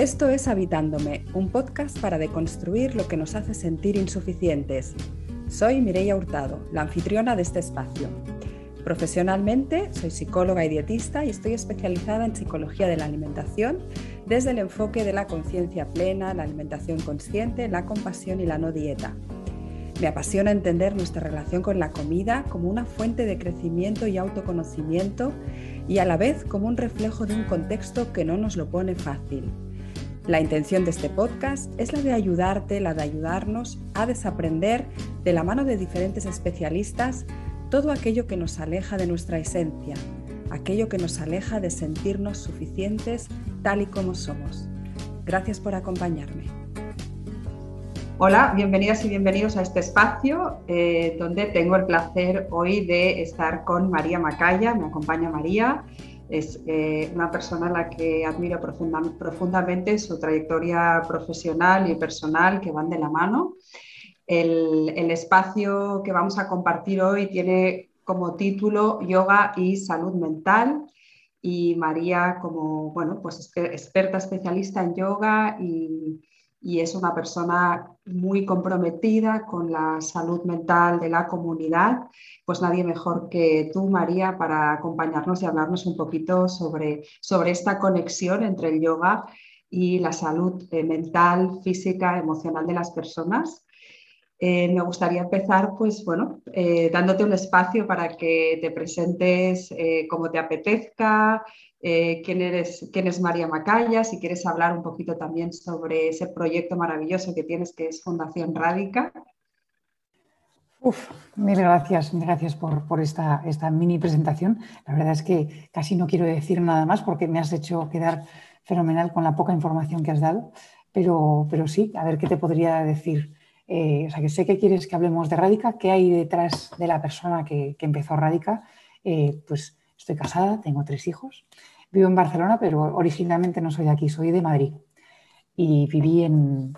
Esto es Habitándome, un podcast para deconstruir lo que nos hace sentir insuficientes. Soy Mireia Hurtado, la anfitriona de este espacio. Profesionalmente soy psicóloga y dietista y estoy especializada en psicología de la alimentación desde el enfoque de la conciencia plena, la alimentación consciente, la compasión y la no dieta. Me apasiona entender nuestra relación con la comida como una fuente de crecimiento y autoconocimiento y a la vez como un reflejo de un contexto que no nos lo pone fácil. La intención de este podcast es la de ayudarte, la de ayudarnos a desaprender de la mano de diferentes especialistas todo aquello que nos aleja de nuestra esencia, aquello que nos aleja de sentirnos suficientes tal y como somos. Gracias por acompañarme. Hola, bienvenidas y bienvenidos a este espacio eh, donde tengo el placer hoy de estar con María Macaya. Me acompaña María. Es eh, una persona a la que admiro profundamente su trayectoria profesional y personal que van de la mano. El, espacio que vamos a compartir hoy tiene como título Yoga y Salud Mental y María como bueno, pues experta especialista en yoga y, es una persona muy comprometida con la salud mental de la comunidad, pues nadie mejor que tú, María, para acompañarnos y hablarnos un poquito sobre, sobre esta conexión entre el yoga y la salud eh, mental, física, emocional de las personas. Eh, me gustaría empezar, pues bueno, eh, dándote un espacio para que te presentes eh, como te apetezca, quién, eres, quién es María Macaya, si quieres hablar un poquito también sobre ese proyecto maravilloso que tienes que es Fundación Rádica. Uf, mil gracias, mil gracias por, esta, esta, mini presentación. La verdad es que casi no quiero decir nada más porque me has hecho quedar fenomenal con la poca información que has dado, pero, pero sí, a ver qué te podría decir. Eh, o sea, que sé que quieres que hablemos de Radica, qué hay detrás de la persona que, empezó Radica. Eh, pues estoy casada, tengo tres hijos, vivo en Barcelona, pero originalmente no soy de aquí, soy de Madrid. Y viví en,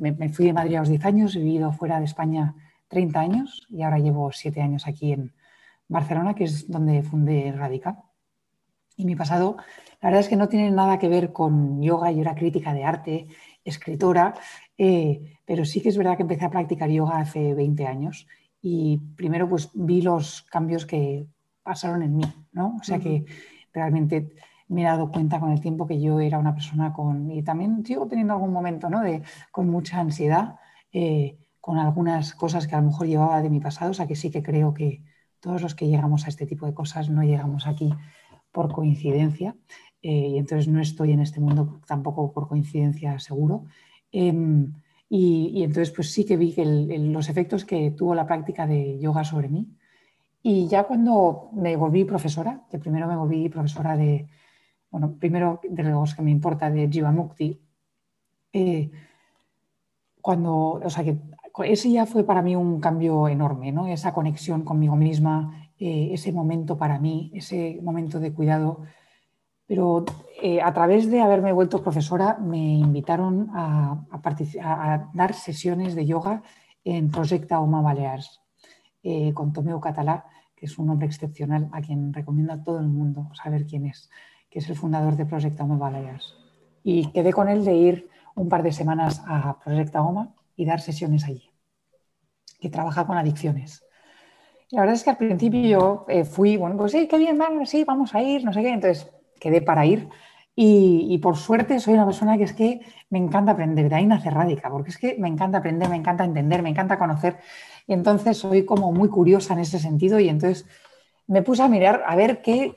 me, fui de Madrid a los 10 años, he vivido fuera de España 30 años y ahora llevo 7 años aquí en Barcelona, que es donde fundé Radica. Y mi pasado, la verdad es que no tiene nada que ver con yoga, yo era crítica de arte, escritora, eh, pero sí que es verdad que empecé a practicar yoga hace 20 años y primero pues vi los cambios que pasaron en mí, ¿no? O sea que realmente me he dado cuenta con el tiempo que yo era una persona con, y también sigo teniendo algún momento, ¿no? De, con mucha ansiedad, eh, con algunas cosas que a lo mejor llevaba de mi pasado, o sea que sí que creo que todos los que llegamos a este tipo de cosas no llegamos aquí por coincidencia eh, y entonces no estoy en este mundo tampoco por coincidencia seguro. Em, y, entonces pues sí que vi que los efectos que tuvo la práctica de yoga sobre mí. Y ya cuando me volví profesora, que primero me volví profesora de, bueno, primero de los que me importa, de Jivamukti, eh, cuando, o sea que ese ya fue para mí un cambio enorme, ¿no? Esa conexión conmigo misma, eh, ese momento para mí, ese momento de cuidado pero eh, a través de haberme vuelto profesora me invitaron a, dar sesiones de yoga en Projecta Oma Balears eh, con Tomeo Catalá, que es un hombre excepcional a quien recomiendo a todo el mundo saber quién es, que es el fundador de Projecta Oma Balears. Y quedé con él de ir un par de semanas a Projecta Oma y dar sesiones allí, que trabaja con adicciones. la verdad es que al principio yo eh, fui, bueno, pues sí, qué bien, vamos, sí, vamos a ir, no sé qué. Entonces quedé para ir. Y, por suerte soy una persona que es que me encanta aprender, de ahí nace porque es que me encanta aprender, me encanta entender, me encanta conocer. Y entonces soy como muy curiosa en ese sentido y entonces me puse a mirar a ver qué,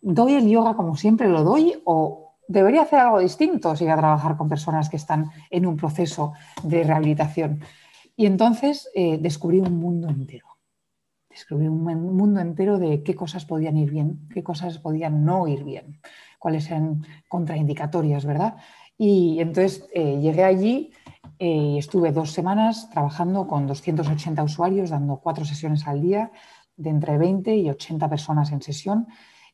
doy el yoga como siempre lo doy o debería hacer algo distinto si voy a trabajar con personas que están en un proceso de rehabilitación. Y entonces eh, descubrí un mundo entero descubrí un mundo entero de qué cosas podían ir bien, qué cosas podían no ir bien, cuáles eran contraindicatorias, ¿verdad? Y entonces eh, llegué allí y estuve dos semanas trabajando con 280 usuarios, dando cuatro sesiones al día, de entre 20 y 80 personas en sesión.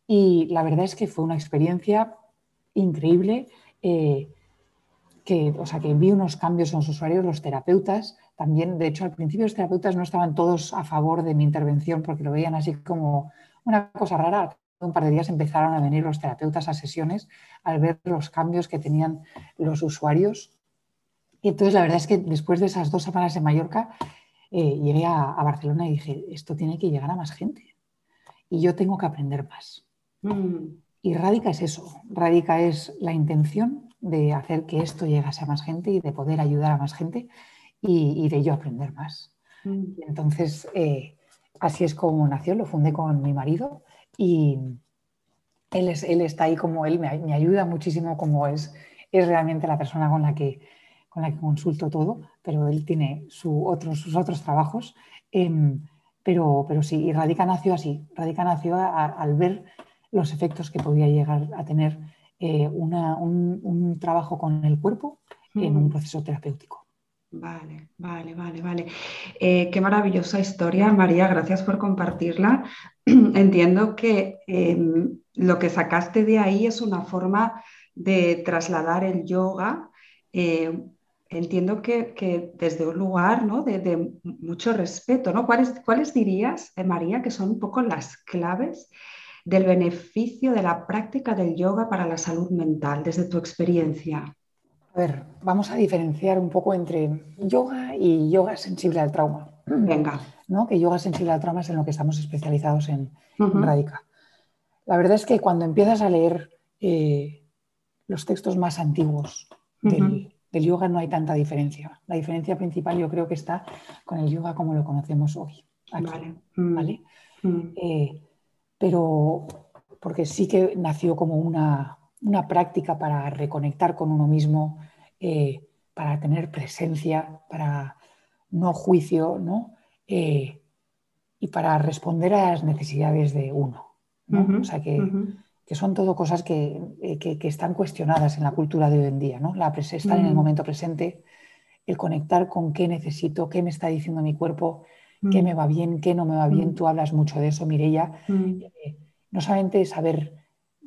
Y la verdad es que fue una experiencia increíble. Eh, que, o sea, que vi unos cambios en los usuarios, los terapeutas también, de hecho, al principio los terapeutas no estaban todos a favor de mi intervención porque lo veían así como una cosa rara. un par de días empezaron a venir los terapeutas a sesiones al ver los cambios que tenían los usuarios. Y entonces la verdad es que después de esas dos semanas en Mallorca eh, llegué a, Barcelona y dije, esto tiene que llegar a más gente y yo tengo que aprender más. Mm. Y Radica es eso, Radica es la intención de hacer que esto llegase a más gente y de poder ayudar a más gente y, de yo aprender más. Mm. entonces, eh, así es como nació, lo fundé con mi marido y él, es, él está ahí como él, me, ayuda muchísimo como es, es realmente la persona con la que, con la que consulto todo, pero él tiene su sus otros trabajos. Em, pero, pero sí, y Radica nació así. Radica nació al ver los efectos que podía llegar a tener eh, un, trabajo con el cuerpo en un proceso terapéutico. Vale, vale, vale, vale. Eh, qué maravillosa historia, María, gracias por compartirla. Entiendo que em, lo que sacaste de ahí es una forma de trasladar el yoga. Eh, entiendo que, desde un lugar ¿no? de, mucho respeto, ¿no? ¿Cuáles, ¿Cuáles dirías, María, que son un poco las claves del beneficio de la práctica del yoga para la salud mental, desde tu experiencia? A ver, vamos a diferenciar un poco entre yoga y yoga sensible al trauma. Venga. ¿no? Que yoga sensible al trauma es en lo que estamos especializados en, Radica. La verdad es que cuando empiezas a leer eh, los textos más antiguos del, yoga no hay tanta diferencia. La diferencia principal yo creo que está con el yoga como lo conocemos hoy. vale. ¿vale? Mm. Mm. Eh, pero porque sí que nació como una, práctica para reconectar con uno mismo, eh, para tener presencia, para no juicio, ¿no? Eh, y para responder a las necesidades de uno. O sea que, son todo cosas eh, que, están cuestionadas en la cultura de hoy en día. ¿no? La estar en el momento presente, el conectar con qué necesito, qué me está diciendo mi cuerpo, qué mm. me va bien, qué no me va bien. Mm. Tú hablas mucho de eso, Mireia. Mm. Eh, no solamente saber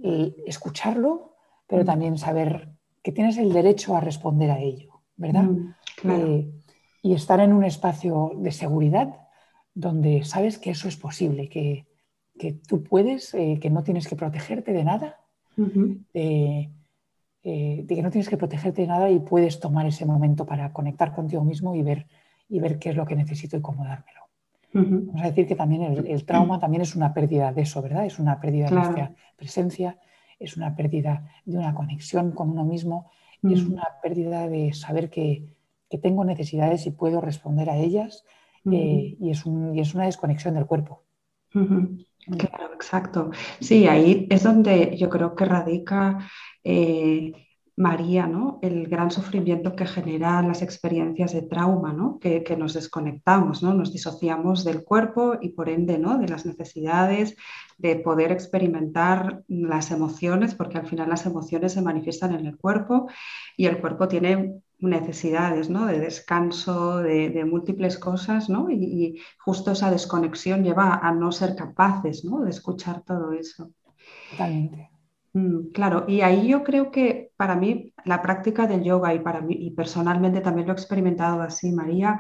eh, escucharlo, pero también saber que tienes el derecho a responder a ello, ¿verdad? Eh, y estar en un espacio de seguridad donde sabes que eso es posible, que, tú puedes, que no tienes que protegerte de nada, de que no tienes que protegerte de nada y puedes tomar ese momento para conectar contigo mismo y ver, y ver qué es lo que necesito y cómo dármelo. Vamos a decir que también el, trauma también es una pérdida de eso, ¿verdad? Es una pérdida de nuestra presencia, es una pérdida de una conexión con uno mismo, es una pérdida de saber que, tengo necesidades y puedo responder a ellas eh, y, es una desconexión del cuerpo. Claro, exacto. Sí, ahí es donde yo creo que radica eh, María, ¿no? El gran sufrimiento que generan las experiencias de trauma, ¿no? Que, nos desconectamos, ¿no? Nos disociamos del cuerpo y por ende, ¿no? De las necesidades de poder experimentar las emociones, porque al final las emociones se manifiestan en el cuerpo y el cuerpo tiene necesidades, ¿no? De descanso, de, múltiples cosas, ¿no? Y, y, justo esa desconexión lleva a no ser capaces, ¿no? De escuchar todo eso. Totalmente. Mm, claro, y ahí yo creo que para mí la práctica del yoga y para mí, y personalmente también lo he experimentado así, María,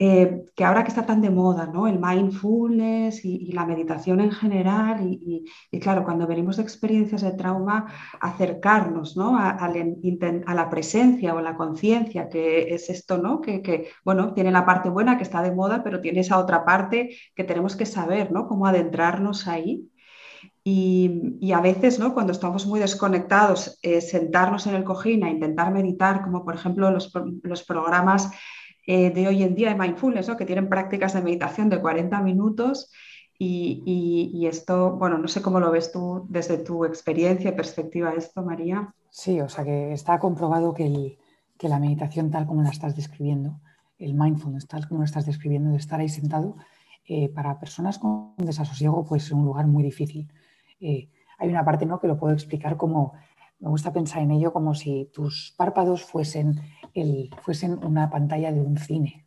eh, que ahora que está tan de moda, ¿no? El mindfulness y, la meditación en general, y, claro, cuando venimos de experiencias de trauma, acercarnos, ¿no? A, la presencia o la conciencia, que es esto, ¿no? Que, que, bueno, tiene la parte buena que está de moda, pero tiene esa otra parte que tenemos que saber, ¿no? Cómo adentrarnos ahí. Y, a veces, ¿no? cuando estamos muy desconectados, eh, sentarnos en el cojín a intentar meditar, como por ejemplo los, programas eh, de hoy en día de mindfulness, ¿no? que tienen prácticas de meditación de 40 minutos. Y, esto, bueno, no sé cómo lo ves tú desde tu experiencia y perspectiva esto, María. Sí, o sea que está comprobado que, la meditación tal como la estás describiendo, el mindfulness tal como lo estás describiendo, de estar ahí sentado, eh, para personas con desasosiego, pues es un lugar muy difícil. Hay una parte ¿no? que lo puedo explicar como, me gusta pensar en ello como si tus párpados fuesen, el, fuesen una pantalla de un cine.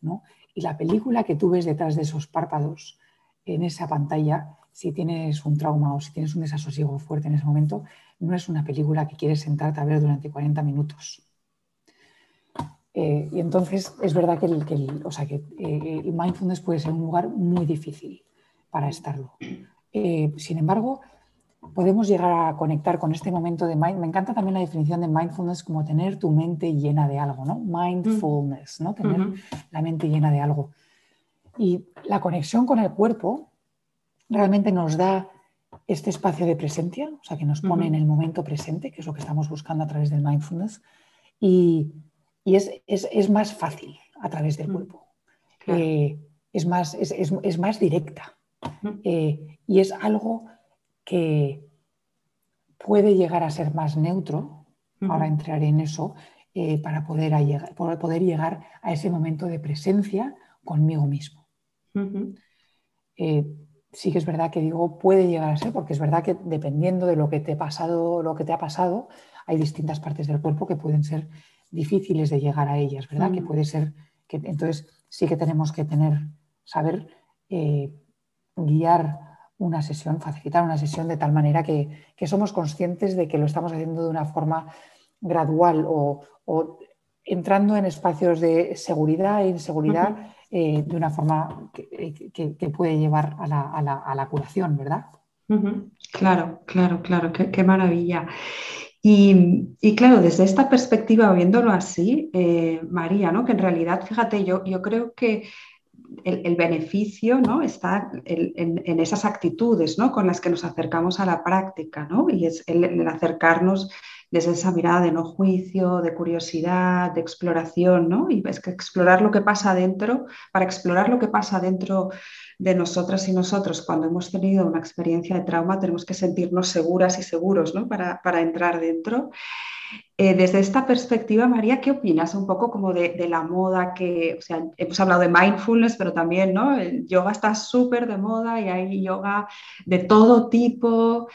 ¿no? Y la película que tú ves detrás de esos párpados en esa pantalla, si tienes un trauma o si tienes un desasosiego fuerte en ese momento, no es una película que quieres sentarte a ver durante 40 minutos. Eh, y entonces es verdad que, el, o sea, que eh, el mindfulness puede ser un lugar muy difícil para estarlo. Eh, sin embargo, podemos llegar a conectar con este momento de mind. Me encanta también la definición de mindfulness como tener tu mente llena de algo, ¿no? Mindfulness, ¿no? Tener la mente llena de algo. Y la conexión con el cuerpo realmente nos da este espacio de presencia, o sea, que nos pone en el momento presente, que es lo que estamos buscando a través del mindfulness, y, es, más fácil a través del cuerpo. Eh, es, más, es, más directa eh, y es algo que puede llegar a ser más neutro, ahora entraré en eso, eh, para, poder llegar, poder llegar a ese momento de presencia conmigo mismo. Sí que es verdad que digo puede llegar a ser, porque es verdad que dependiendo de lo que te ha pasado, lo que te ha pasado, hay distintas partes del cuerpo que pueden ser difíciles de llegar a ellas, ¿verdad? Que puede ser que entonces sí que tenemos que tener, saber eh, guiar una sesión, facilitar una sesión de tal manera que, somos conscientes de que lo estamos haciendo de una forma gradual o, entrando en espacios de seguridad e inseguridad. Eh, de una forma que, puede llevar a la, curación, ¿verdad? Claro, claro, claro, qué, maravilla. Y, claro, desde esta perspectiva, viéndolo así, eh, María, ¿no? que en realidad, fíjate, yo, yo creo que el, beneficio ¿no? está en, esas actitudes ¿no? con las que nos acercamos a la práctica, ¿no? y es el acercarnos desde esa mirada de no juicio, de curiosidad, de exploración, ¿no? Y es que explorar lo que pasa dentro, para explorar lo que pasa dentro de nosotras y nosotros cuando hemos tenido una experiencia de trauma, tenemos que sentirnos seguras y seguros, ¿no? Para, para entrar dentro. Eh, desde esta perspectiva, María, ¿qué opinas un poco como de, la moda que, o sea, hemos hablado de mindfulness, pero también, ¿no? El yoga está súper de moda y hay yoga de todo tipo.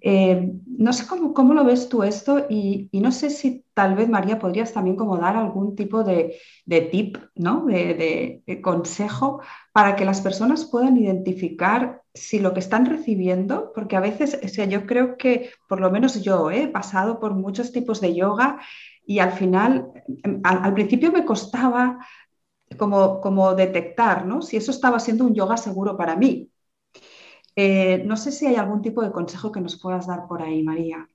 Eh, no sé cómo, cómo, lo ves tú esto y, no sé si tal vez, María, podrías también como dar algún tipo de, de tip, ¿no? De, de consejo para que las personas puedan identificar si lo que están recibiendo, porque a veces, o sea, yo creo que, por lo menos yo, ¿eh? he pasado por muchos tipos de yoga y al final, em, al, principio me costaba como, como detectar, ¿no? Si eso estaba siendo un yoga seguro para mí. Eh, no sé si hay algún tipo de consejo que nos puedas dar por ahí, María.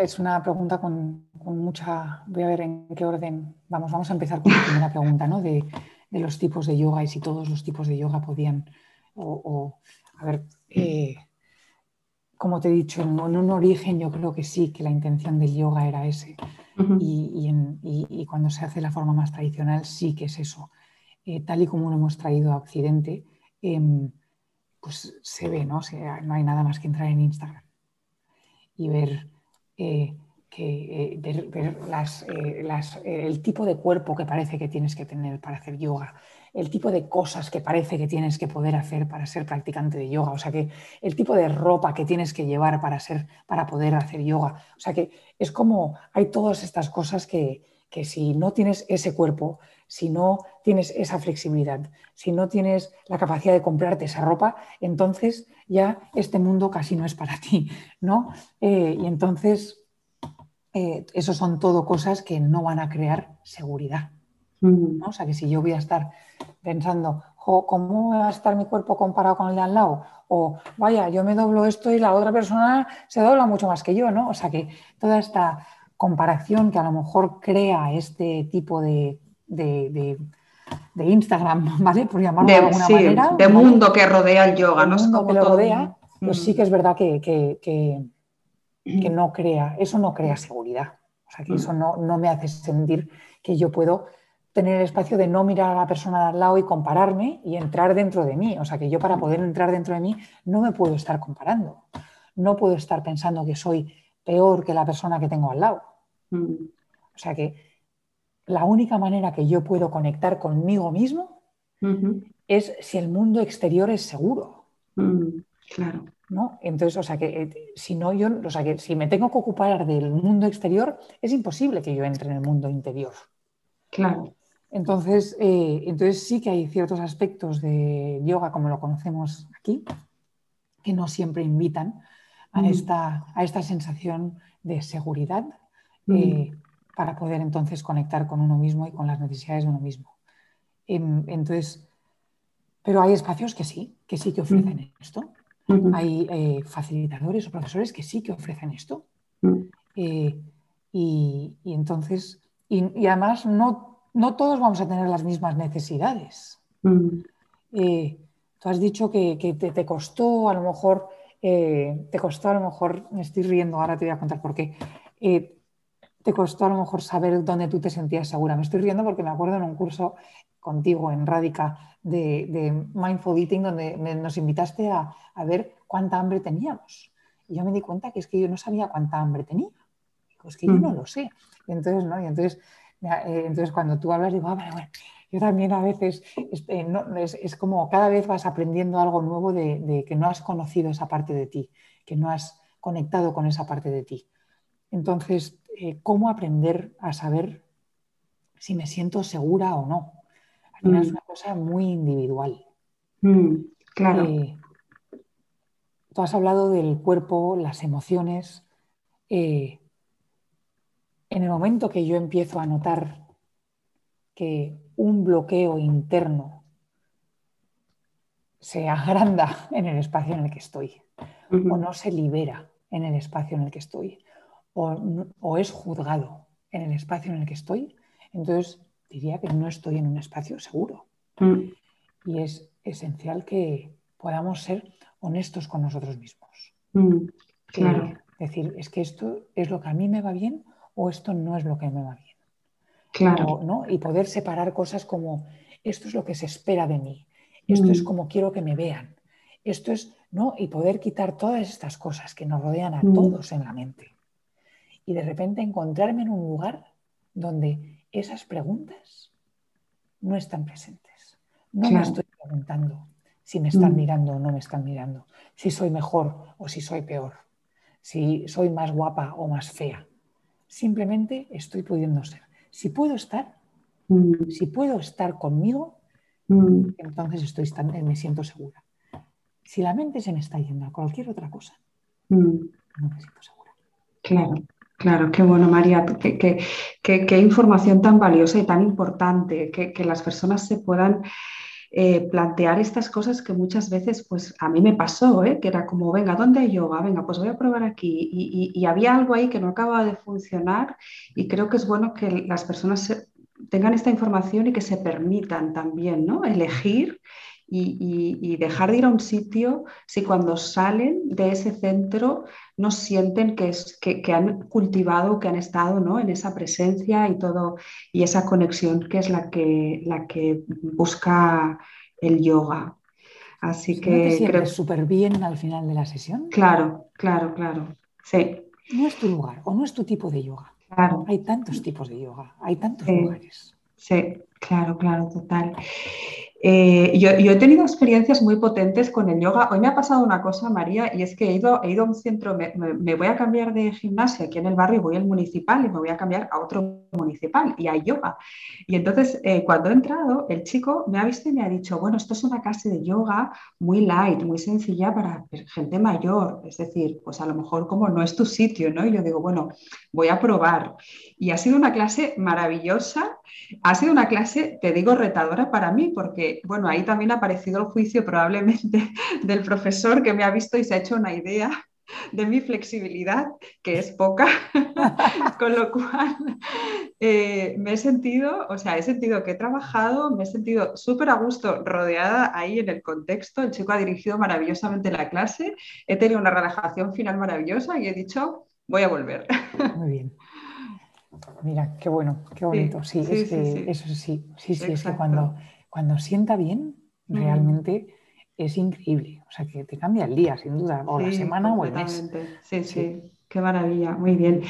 Es una pregunta con, mucha. Voy a ver en qué orden. Vamos, vamos a empezar con la primera pregunta, ¿no? De, de los tipos de yoga y si todos los tipos de yoga podían o, a ver, eh, como te he dicho, en, un origen yo creo que sí, que la intención del yoga era ese. y, cuando se hace la forma más tradicional, sí que es eso. Eh, tal y como lo hemos traído a Occidente, em, pues se ve, ¿no? no hay nada más que entrar en Instagram y ver, eh, que, ver, el tipo de cuerpo que parece que tienes que tener para hacer yoga, el tipo de cosas que parece que tienes que poder hacer para ser practicante de yoga, o sea que el tipo de ropa que tienes que llevar para, ser, para poder hacer yoga, o sea que es como hay todas estas cosas que, si no tienes ese cuerpo, si no tienes esa flexibilidad, si no tienes la capacidad de comprarte esa ropa, entonces ya este mundo casi no es para ti, ¿no? Eh, y entonces, eh, eso son todo cosas que no van a crear seguridad. O sea, que si yo voy a estar pensando, ¿cómo va a estar mi cuerpo comparado con el de al lado? O, vaya, yo me doblo esto y la otra persona se dobla mucho más que yo, ¿no? O sea, que toda esta comparación que a lo mejor crea este tipo de, de, Instagram, ¿vale? Por llamarlo de, alguna manera. De mundo que rodea el yoga, ¿no? Mundo que lo rodea, pues sí que es verdad que, que, no crea, eso no crea seguridad. O sea, que eso no, no me hace sentir que yo puedo tener el espacio de no mirar a la persona de al lado y compararme y entrar dentro de mí. O sea que yo para poder entrar dentro de mí no me puedo estar comparando. No puedo estar pensando que soy peor que la persona que tengo al lado. Mm. O sea que la única manera que yo puedo conectar conmigo mismo es si el mundo exterior es seguro. Mm, claro. ¿no? Entonces, o sea que eh, si no yo, o sea que si me tengo que ocupar del mundo exterior, es imposible que yo entre en el mundo interior. Claro. Entonces, eh, entonces sí que hay ciertos aspectos de yoga, como lo conocemos aquí, que no siempre invitan a, mm. esta, a esta sensación de seguridad eh, mm. para poder entonces conectar con uno mismo y con las necesidades de uno mismo. Em, entonces, Pero hay espacios que sí, que sí que ofrecen esto. Hay eh, facilitadores o profesores que sí que ofrecen esto. Y, entonces, y, además no, no, todos vamos a tener las mismas necesidades. Eh, tú has dicho que, te, costó a lo mejor, te costó a lo mejor, me estoy riendo, ahora te voy a contar por qué, te costó a lo mejor saber dónde tú te sentías segura. Me estoy riendo porque me acuerdo en un curso contigo en Radica de, Mindful Eating, donde nos invitaste a, ver cuánta hambre teníamos. Y yo me di cuenta que es que yo no sabía cuánta hambre tenía. Pues que yo no mm. lo sé. Y entonces, ¿no? Y entonces, eh, entonces cuando tú hablas, digo, ah, bueno, yo también a veces, eh, es, como cada vez vas aprendiendo algo nuevo de, que no has conocido esa parte de ti, que no has conectado con esa parte de ti. Entonces, eh, ¿cómo aprender a saber si me siento segura o no? es mm. una cosa muy individual. Mm, claro. Eh, tú has hablado del cuerpo, las emociones. Eh, en el momento que yo empiezo a notar que un bloqueo interno se agranda en el espacio en el que estoy, o no se libera en el espacio en el que estoy, o es juzgado en el espacio en el que estoy, entonces diría que no estoy en un espacio seguro. Mm. Y es esencial que podamos ser honestos con nosotros mismos. Mm, claro. decir, es que esto es lo que a mí me va bien o esto no es lo que me va bien. Claro. ¿no? Y poder separar cosas como esto es lo que se espera de mí, esto es mm. como quiero que me vean, esto es, ¿no? Y poder quitar todas estas cosas que nos rodean a todos en la mente. Y de repente encontrarme en un lugar donde esas preguntas no están presentes. No me estoy preguntando si me están mm. mirando o no me están mirando, si soy mejor o si soy peor, si soy más guapa o más fea. Simplemente estoy pudiendo ser. Si puedo estar, mm. si puedo estar conmigo, mm. entonces estoy me siento segura. Si la mente se me está yendo a cualquier otra cosa, no me siento segura. Claro. Claro, qué bueno, María, qué, información tan valiosa y tan importante, que, las personas se puedan eh, plantear estas cosas que muchas veces, pues a mí me pasó, ¿eh? que era como, venga, ¿dónde hay yoga? Venga, pues voy a probar aquí. Y, había algo ahí que no acaba de funcionar y creo que es bueno que las personas tengan esta información y que se permitan también, ¿no? Elegir y, dejar de ir a un sitio si cuando salen de ese centro no sienten que, es, que, han cultivado, que han estado ¿no? en esa presencia y todo, y esa conexión que es la que, la que busca el yoga. Así que ¿No creo súper bien al final de la sesión. Claro, claro, claro. Sí. No es tu lugar o no es tu tipo de yoga. Claro. Hay tantos tipos de yoga, hay tantos lugares. Sí, claro, claro, total. Eh, yo, he tenido experiencias muy potentes con el yoga. Hoy me ha pasado una cosa, María, y es que he ido, he ido a un centro, me, voy a cambiar de gimnasia aquí en el barrio, voy al municipal y me voy a cambiar a otro municipal y hay yoga. Y entonces, eh, cuando he entrado, el chico me ha visto y me ha dicho, bueno, esto es una clase de yoga muy light, muy sencilla para gente mayor. Es decir, pues a lo mejor como no es tu sitio, ¿no? Y yo digo, bueno, voy a probar. Y ha sido una clase maravillosa. Ha sido una clase, te digo, retadora para mí, porque, bueno, ahí también ha aparecido el juicio probablemente del profesor que me ha visto y se ha hecho una idea de mi flexibilidad, que es poca, con lo cual eh, me he sentido, o sea, he sentido que he trabajado, me he sentido súper a gusto rodeada ahí en el contexto, el chico ha dirigido maravillosamente la clase, he tenido una relajación final maravillosa y he dicho, voy a volver. Muy bien. Mira, qué bueno, qué bonito. Sí, es que eso sí, sí, sí, es que cuando, cuando sienta bien, realmente es increíble. O sea, que te cambia el día, sin duda, o la semana o el mes. Sí, sí. Qué maravilla, muy bien.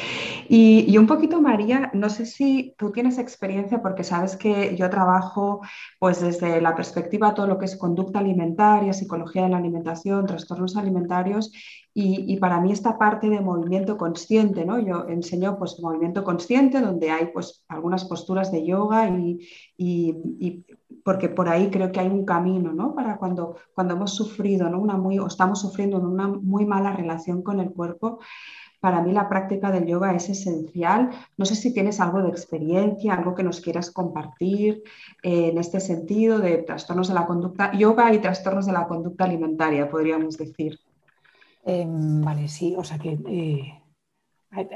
Y, un poquito, María, no sé si tú tienes experiencia, porque sabes que yo trabajo pues desde la perspectiva todo lo que es conducta alimentaria, psicología de la alimentación, trastornos alimentarios, y, para mí esta parte de movimiento consciente, ¿no? Yo enseño pues movimiento consciente, donde hay pues algunas posturas de yoga y, porque por ahí creo que hay un camino, ¿no? Para cuando, cuando hemos sufrido, ¿no? Una muy, o estamos sufriendo una muy mala relación con el cuerpo, para mí la práctica del yoga es esencial. No sé si tienes algo de experiencia, algo que nos quieras compartir eh, en este sentido de trastornos de la conducta, yoga y trastornos de la conducta alimentaria, podríamos decir. Em, vale, sí, o sea que eh,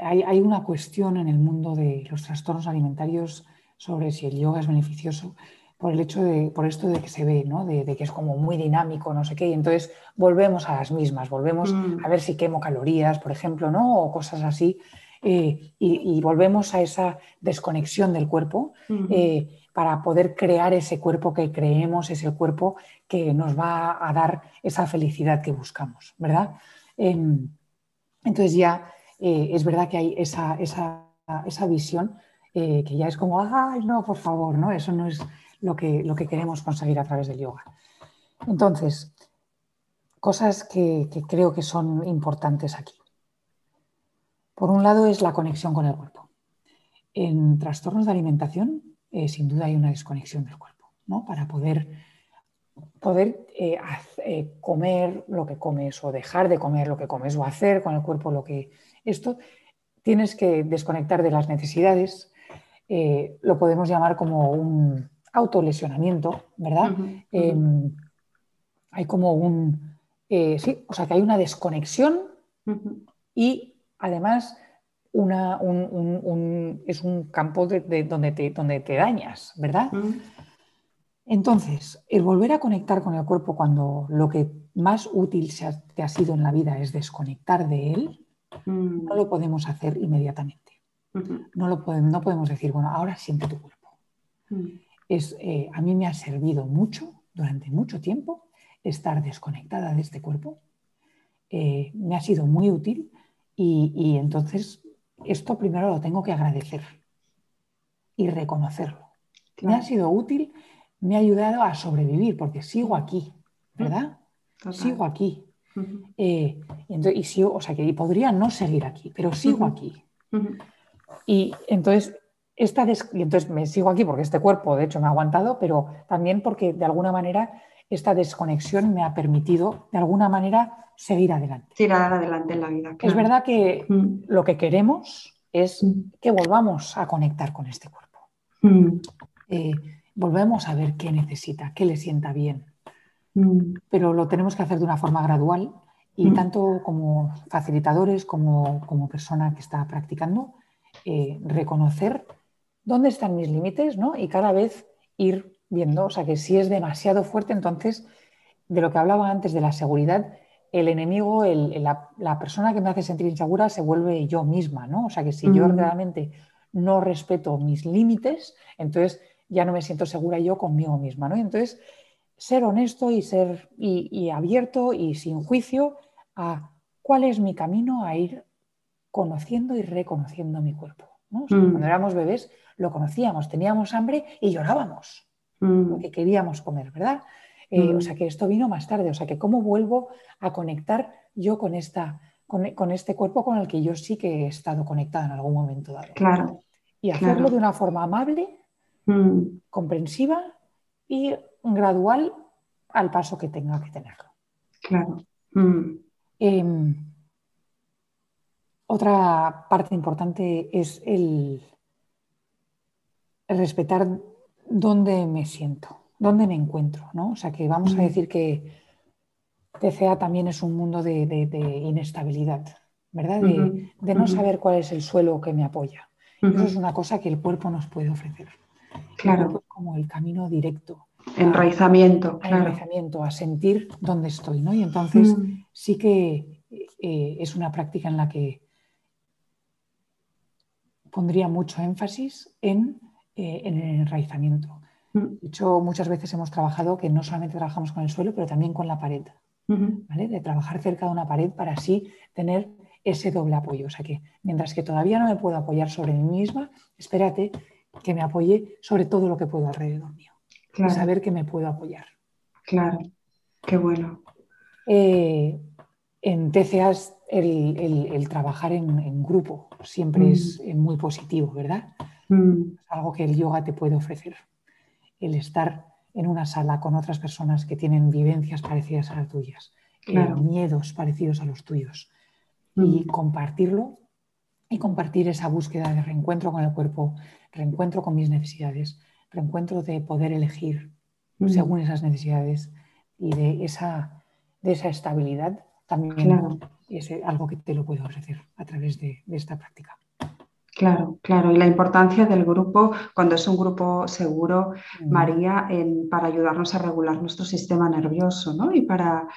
hay, una cuestión en el mundo de los trastornos alimentarios sobre si el yoga es beneficioso por el hecho de, por esto de que se ve, ¿no? de, que es como muy dinámico, no sé qué, y entonces volvemos a las mismas, volvemos mm. a ver si quemo calorías, por ejemplo, ¿no? o cosas así, eh, y, volvemos a esa desconexión del cuerpo eh, para poder crear ese cuerpo que creemos es el cuerpo que nos va a dar esa felicidad que buscamos, ¿verdad? Em, entonces ya eh, es verdad que hay esa, esa visión que ya es como, ay, no, por favor, ¿no? Eso no es lo que, lo que queremos conseguir a través del yoga. Entonces, cosas que, creo que son importantes aquí. Por un lado es la conexión con el cuerpo. En trastornos de alimentación, eh, sin duda hay una desconexión del cuerpo, ¿no? Para poder, poder eh, eh, comer lo que comes o dejar de comer lo que comes o hacer con el cuerpo lo que... Esto tienes que desconectar de las necesidades, lo podemos llamar como un, autolesionamiento, ¿verdad? Em, hay como un, eh, sí, o sea que hay una desconexión y además una, es un campo de, donde, te, donde, te, dañas, ¿verdad? Entonces, el volver a conectar con el cuerpo cuando lo que más útil te ha sido en la vida es desconectar de él, no lo podemos hacer inmediatamente. no, lo podemos, no podemos decir, bueno, ahora siente tu cuerpo es, eh, a mí me ha servido mucho, durante mucho tiempo, estar desconectada de este cuerpo. Eh, me ha sido muy útil y, entonces esto primero lo tengo que agradecer y reconocerlo. Me ha sido útil, me ha ayudado a sobrevivir porque sigo aquí, ¿verdad? Sigo aquí. Eh, y, sigo, o sea, que podría no seguir aquí, pero sigo aquí. Y entonces y entonces me sigo aquí porque este cuerpo, de hecho, me ha aguantado, pero también porque de alguna manera esta desconexión me ha permitido, de alguna manera, seguir adelante. Tirar adelante en la vida. Es verdad que mm. lo que queremos es mm. que volvamos a conectar con este cuerpo. Mm. Eh, volvemos a ver qué necesita, qué le sienta bien. Pero lo tenemos que hacer de una forma gradual y tanto como facilitadores como como persona que está practicando, eh, reconocer dónde están mis límites, ¿no? Y cada vez ir viendo, o sea, que si es demasiado fuerte, entonces, de lo que hablaba antes de la seguridad, el enemigo, la, persona que me hace sentir insegura se vuelve yo misma, ¿no? O sea, que si yo realmente no respeto mis límites, entonces ya no me siento segura yo conmigo misma, ¿no? entonces, ser honesto y ser y abierto y sin juicio a cuál es mi camino a ir conociendo y reconociendo mi cuerpo. Mm. Cuando éramos bebés lo conocíamos, teníamos hambre y llorábamos mm. porque queríamos comer, ¿verdad? Eh, o mm. sea que esto vino más tarde, o sea que cómo vuelvo a conectar yo con, esta, con, este cuerpo con el que yo sí que he estado conectada en algún momento dado. Claro. Y hacerlo de una forma amable, comprensiva y gradual al paso que tenga que tenerlo. Claro. Em, otra parte importante es el, respetar dónde me siento, dónde me encuentro, ¿no? O sea, que vamos a mm. decir que TCA también es un mundo de, inestabilidad, ¿verdad? De, no saber cuál es el suelo que me apoya. Eso es una cosa que el cuerpo nos puede ofrecer. Claro. como el camino directo. Enraizamiento. Enraizamiento, a sentir dónde estoy, ¿no? Y entonces mm. sí que eh, es una práctica en la que pondría mucho énfasis en, eh, el enraizamiento. De hecho, muchas veces hemos trabajado que no solamente trabajamos con el suelo, pero también con la pared. De trabajar cerca de una pared para así tener ese doble apoyo. O sea que mientras que todavía no me puedo apoyar sobre mí misma, espérate que me apoye sobre todo lo que puedo alrededor mío. Claro. saber que me puedo apoyar. Claro, qué bueno. Eh, en TCAs el, trabajar en, grupo siempre mm. es muy positivo, ¿verdad? Mm. Es algo que el yoga te puede ofrecer. El estar en una sala con otras personas que tienen vivencias parecidas a las tuyas, eh, miedos parecidos a los tuyos. y compartirlo y compartir esa búsqueda de reencuentro con el cuerpo, reencuentro con mis necesidades, reencuentro de poder elegir según esas necesidades y de esa, de esa estabilidad también es algo que te lo puedo ofrecer a través de, de esta práctica. Claro, claro. Y la importancia del grupo, cuando es un grupo seguro, María, en, para ayudarnos a regular nuestro sistema nervioso, ¿no? Y para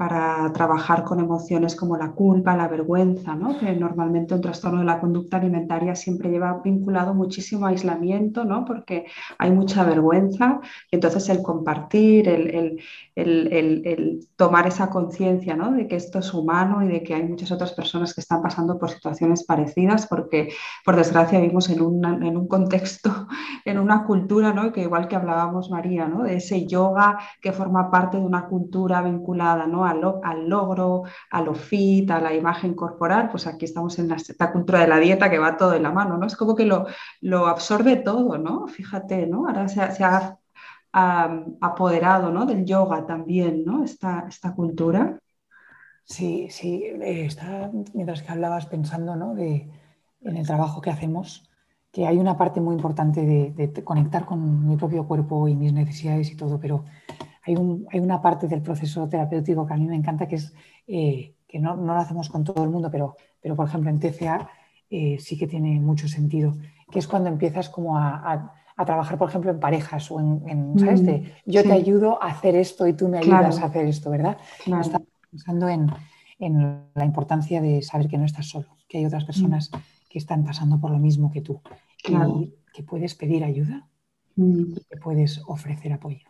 para trabajar con emociones como la culpa, la vergüenza, ¿no? que normalmente un trastorno de la conducta alimentaria siempre lleva vinculado muchísimo aislamiento, ¿no? porque hay mucha vergüenza. Y entonces el compartir, el, el, tomar esa conciencia ¿no? de que esto es humano y de que hay muchas otras personas que están pasando por situaciones parecidas, porque por desgracia vivimos en, en un contexto, en una cultura, ¿no? que igual que hablábamos María, ¿no? de ese yoga que forma parte de una cultura vinculada ¿no? Al, logro, a lo fit, a la imagen corporal, pues aquí estamos en esta cultura de la dieta que va todo de la mano, ¿no? Es como que lo, lo absorbe todo, ¿no? Fíjate, ¿no? Ahora se, ha apoderado, ¿no? Del yoga también, ¿no? Esta, esta cultura. Sí, sí, eh, está, mientras que hablabas pensando, ¿no? De, en el trabajo que hacemos, que hay una parte muy importante de, conectar con mi propio cuerpo y mis necesidades y todo, pero hay, una parte del proceso terapéutico que a mí me encanta, que es eh, que no, lo hacemos con todo el mundo, pero, pero por ejemplo en TCA eh, sí que tiene mucho sentido, que es cuando empiezas como a, trabajar, por ejemplo, en parejas o en, ¿sabes? Mm, yo te ayudo a hacer esto y tú me ayudas a hacer esto, ¿verdad? Estás pensando en, la importancia de saber que no estás solo, que hay otras personas que están pasando por lo mismo que tú y que puedes pedir ayuda mm. y que puedes ofrecer apoyo.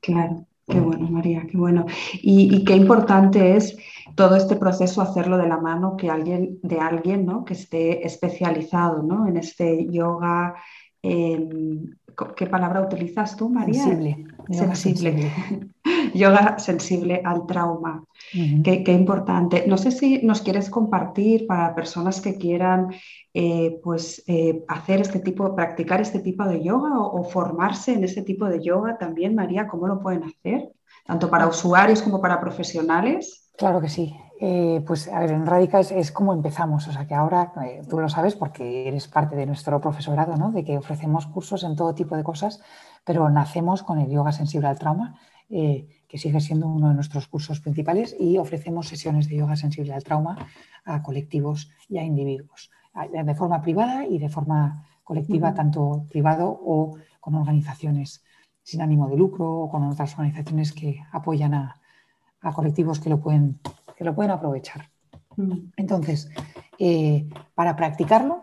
Claro, qué bueno, María, qué bueno. Y, qué importante es todo este proceso hacerlo de la mano que alguien, de alguien ¿no? que esté especializado ¿no? en este yoga. ¿Qué palabra utilizas tú, María? Sensible. Sensible. yoga sensible al trauma. qué, importante. No sé si nos quieres compartir para personas que quieran eh, pues, eh, hacer este tipo, practicar este tipo de yoga o, formarse en este tipo de yoga también, María, ¿cómo lo pueden hacer? Tanto para usuarios como para profesionales. Claro que sí. Eh, pues a ver, en Radica es, como empezamos, o sea que ahora tú lo sabes porque eres parte de nuestro profesorado, ¿no? De que ofrecemos cursos en todo tipo de cosas, pero nacemos con el yoga sensible al trauma que sigue siendo uno de nuestros cursos principales, y ofrecemos sesiones de yoga sensible al trauma a colectivos y a individuos, de forma privada y de forma colectiva, tanto privado o con organizaciones sin ánimo de lucro o con otras organizaciones que apoyan a, colectivos que lo pueden, que lo pueden aprovechar. Entonces, eh, para practicarlo,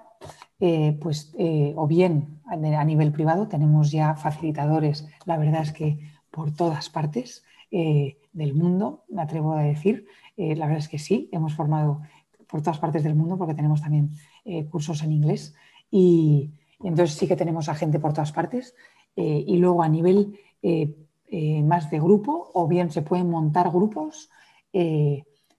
eh, pues eh, o bien a nivel privado tenemos ya facilitadores, la verdad es que por todas partes, del mundo, me atrevo a decir. La verdad es que sí, hemos formado por todas partes del mundo porque tenemos también cursos en inglés y, entonces sí que tenemos a gente por todas partes. y luego a nivel más de grupo o bien se pueden montar grupos.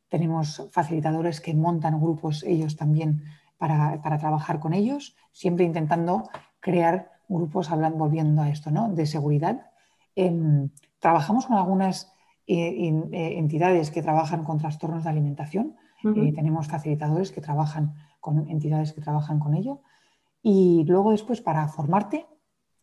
tenemos facilitadores que montan grupos ellos también para, trabajar con ellos, siempre intentando crear grupos, hablando, volviendo a esto, ¿no? De seguridad. Em, Trabajamos con algunas eh, eh, entidades que trabajan con trastornos de alimentación. Eh, tenemos facilitadores que trabajan con entidades que trabajan con ello. Y luego después para formarte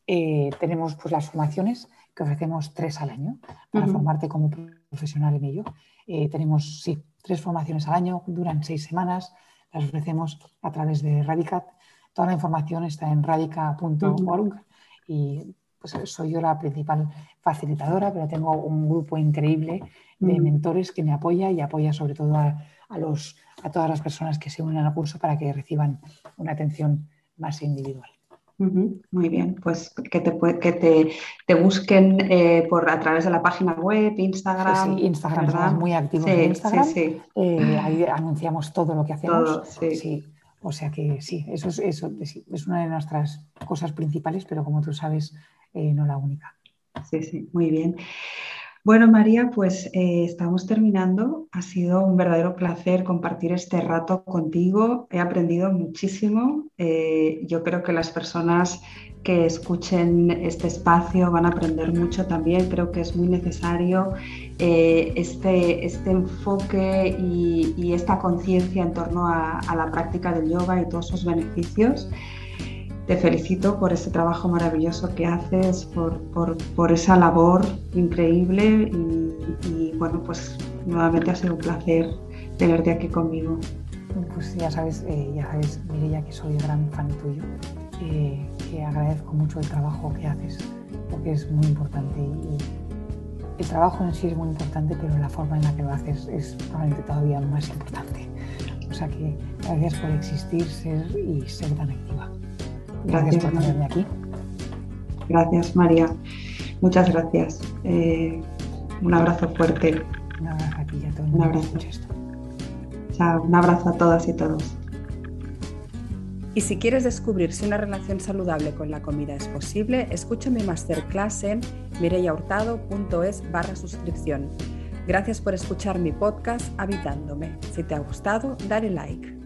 tenemos pues, las formaciones que ofrecemos tres al año para formarte como profesional en ello. tenemos sí, tres formaciones al año, duran seis semanas, las ofrecemos a través de Radicat. Toda la información está en radica.org y pues soy yo la principal facilitadora, pero tengo un grupo increíble de mentores que me apoya y apoya sobre todo a, los, a todas las personas que se unen al curso para que reciban una atención más individual. Muy bien, pues que te, que te, te busquen eh, por, a través de la página web, Instagram. Sí, Instagram, estamos muy activos en Instagram. Eh, ahí anunciamos todo lo que hacemos. sí. O sea que sí, eso, es, eso es una de nuestras cosas principales, pero como tú sabes, eh, no la única. Sí, sí, muy bien. Bueno, María, pues eh, estamos terminando. Ha sido un verdadero placer compartir este rato contigo. He aprendido muchísimo. Eh, yo creo que las personas que escuchen este espacio van a aprender mucho también. Creo que es muy necesario eh, este, este, enfoque y, esta conciencia en torno a, la práctica del yoga y todos sus beneficios. Te felicito por ese trabajo maravilloso que haces, por, esa labor increíble y, bueno, pues nuevamente ha sido un placer tenerte aquí conmigo. Pues ya sabes, eh, ya sabes, Mireia, que soy gran fan tuyo, eh, que agradezco mucho el trabajo que haces, porque es muy importante y, el trabajo en sí es muy importante, pero la forma en la que lo haces es probablemente todavía más importante. O sea que gracias por existir, ser y ser tan activa. Gracias, por tenerme aquí. Gracias, María. Muchas gracias. Eh, un abrazo fuerte. Un abrazo a ti y a todos. Un abrazo. Chao. Un abrazo a todas y todos. Y si quieres descubrir si una relación saludable con la comida es posible, escucha mi masterclass en mireyaurtado.es barra suscripción. Gracias por escuchar mi podcast Habitándome. Si te ha gustado, dale like.